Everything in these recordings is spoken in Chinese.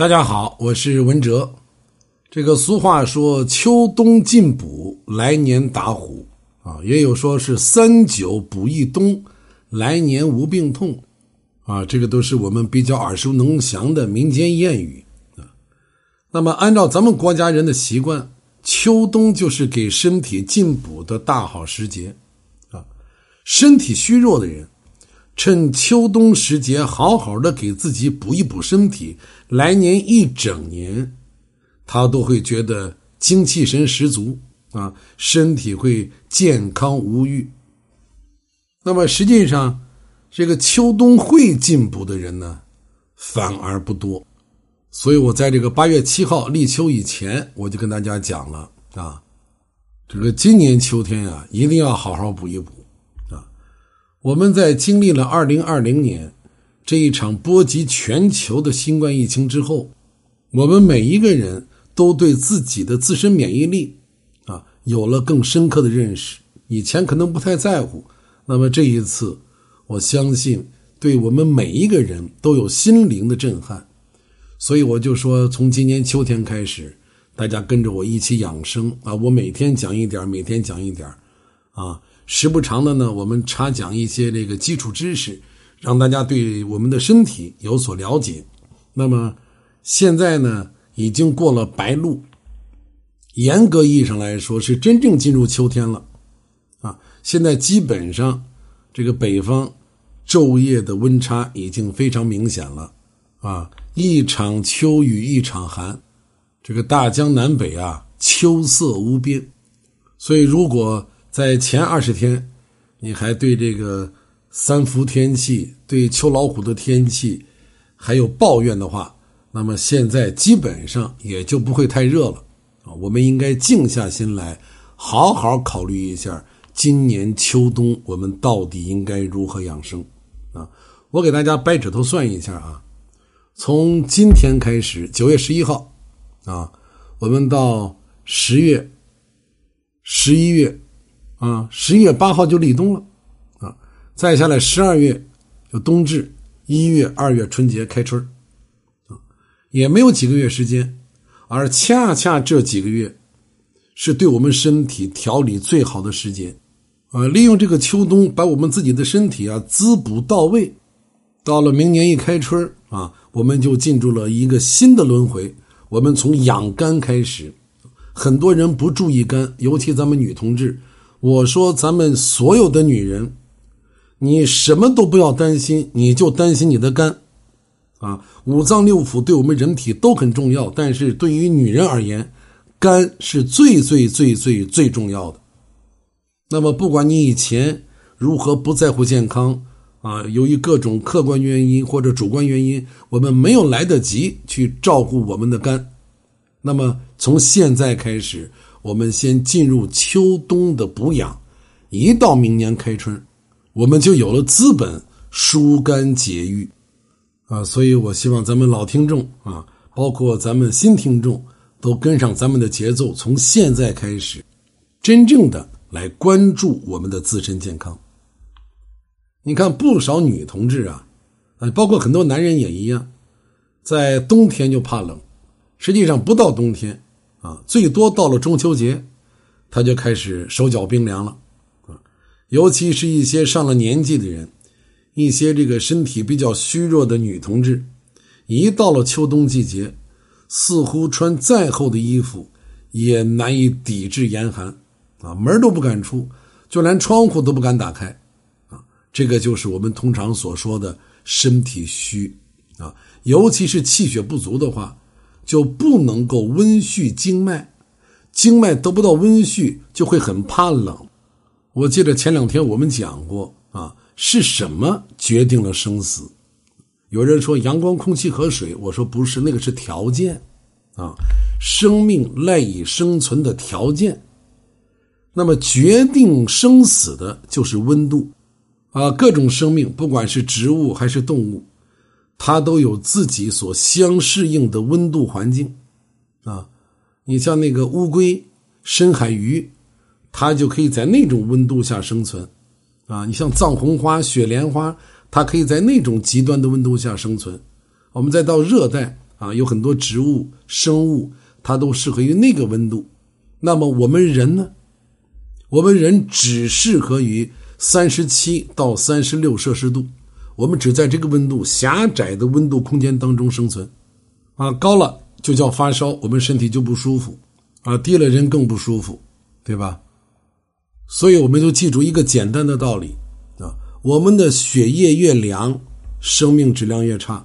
大家好，我是文哲。这个俗话说“秋冬进补，来年打虎”，啊，也有说是“三九补一冬，来年无病痛”，啊，这个都是我们比较耳熟能详的民间谚语啊。那么，按照咱们国家人的习惯，秋冬就是给身体进补的大好时节啊。身体虚弱的人。趁秋冬时节，好好的给自己补一补身体，来年一整年，他都会觉得精气神十足啊，身体会健康无虞。那么实际上，这个秋冬会进补的人呢，反而不多。所以我在这个八月七号立秋以前，我就跟大家讲了啊，这个今年秋天啊，一定要好好补一补。我们在经历了2020年这一场波及全球的新冠疫情之后，我们每一个人都对自己的自身免疫力啊有了更深刻的认识。以前可能不太在乎，那么这一次，我相信对我们每一个人都有心灵的震撼。所以我就说，从今年秋天开始，大家跟着我一起养生啊！我每天讲一点，每天讲一点，啊。时不常的呢，我们插讲一些这个基础知识，让大家对我们的身体有所了解。那么现在呢，已经过了白露，严格意义上来说是真正进入秋天了啊！现在基本上这个北方昼夜的温差已经非常明显了啊！一场秋雨一场寒，这个大江南北啊，秋色无边。所以如果在前二十天，你还对这个三伏天气、对秋老虎的天气还有抱怨的话，那么现在基本上也就不会太热了啊！我们应该静下心来，好好考虑一下今年秋冬我们到底应该如何养生啊！我给大家掰指头算一下啊，从今天开始，九月十一号啊，我们到十月、十一月。啊，十一月八号就立冬了，啊，再下来十二月就冬至，一月、二月春节开春啊，也没有几个月时间，而恰恰这几个月是对我们身体调理最好的时间，啊，利用这个秋冬把我们自己的身体啊滋补到位，到了明年一开春啊，我们就进入了一个新的轮回，我们从养肝开始，很多人不注意肝，尤其咱们女同志。我说，咱们所有的女人，你什么都不要担心，你就担心你的肝，啊，五脏六腑对我们人体都很重要，但是对于女人而言，肝是最最最最最重要的。那么，不管你以前如何不在乎健康，啊，由于各种客观原因或者主观原因，我们没有来得及去照顾我们的肝，那么从现在开始。我们先进入秋冬的补养，一到明年开春，我们就有了资本疏肝解郁，啊，所以我希望咱们老听众啊，包括咱们新听众，都跟上咱们的节奏，从现在开始，真正的来关注我们的自身健康。你看，不少女同志啊，啊，包括很多男人也一样，在冬天就怕冷，实际上不到冬天。啊，最多到了中秋节，他就开始手脚冰凉了，啊，尤其是一些上了年纪的人，一些这个身体比较虚弱的女同志，一到了秋冬季节，似乎穿再厚的衣服也难以抵制严寒，啊，门都不敢出，就连窗户都不敢打开，啊，这个就是我们通常所说的身体虚，啊，尤其是气血不足的话。就不能够温煦经脉，经脉得不到温煦，就会很怕冷。我记得前两天我们讲过啊，是什么决定了生死？有人说阳光、空气和水，我说不是，那个是条件啊，生命赖以生存的条件。那么决定生死的就是温度啊，各种生命，不管是植物还是动物。它都有自己所相适应的温度环境，啊，你像那个乌龟、深海鱼，它就可以在那种温度下生存，啊，你像藏红花、雪莲花，它可以在那种极端的温度下生存。我们再到热带啊，有很多植物、生物，它都适合于那个温度。那么我们人呢？我们人只适合于三十七到三十六摄氏度，我们只在这个温度狭窄的温度空间当中生存。啊，高了就叫发烧，我们身体就不舒服；啊，低了人更不舒服，对吧？所以我们就记住一个简单的道理啊：我们的血液越凉，生命质量越差。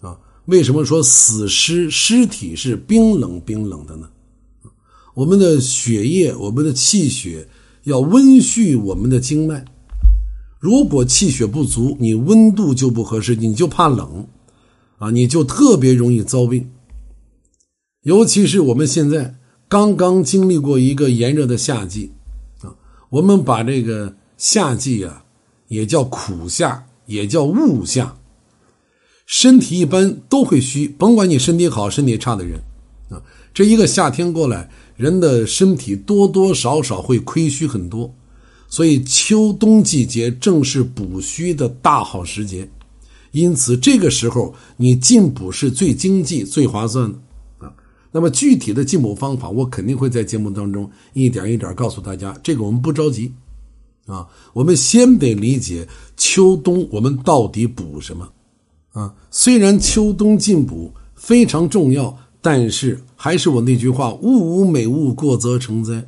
啊，为什么说死尸尸体是冰冷冰冷的呢？我们的血液，我们的气血要温煦我们的经脉。如果气血不足，你温度就不合适，你就怕冷，啊，你就特别容易遭病。尤其是我们现在刚刚经历过一个炎热的夏季，啊，我们把这个夏季啊也叫苦夏，也叫雾夏。身体一般都会虚，甭管你身体好身体差的人，啊，这一个夏天过来。人的身体多多少少会亏虚很多，所以秋冬季节正是补虚的大好时节，因此这个时候你进补是最经济、最划算的啊。那么具体的进补方法，我肯定会在节目当中一点一点告诉大家。这个我们不着急啊，我们先得理解秋冬我们到底补什么啊。虽然秋冬进补非常重要。但是还是我那句话，物无美物，过则成灾，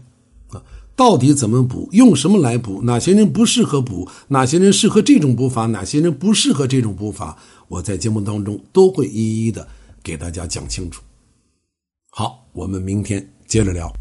到底怎么补，用什么来补，哪些人不适合补，哪些人适合这种补法，哪些人不适合这种补法，我在节目当中都会一一的给大家讲清楚。好，我们明天接着聊。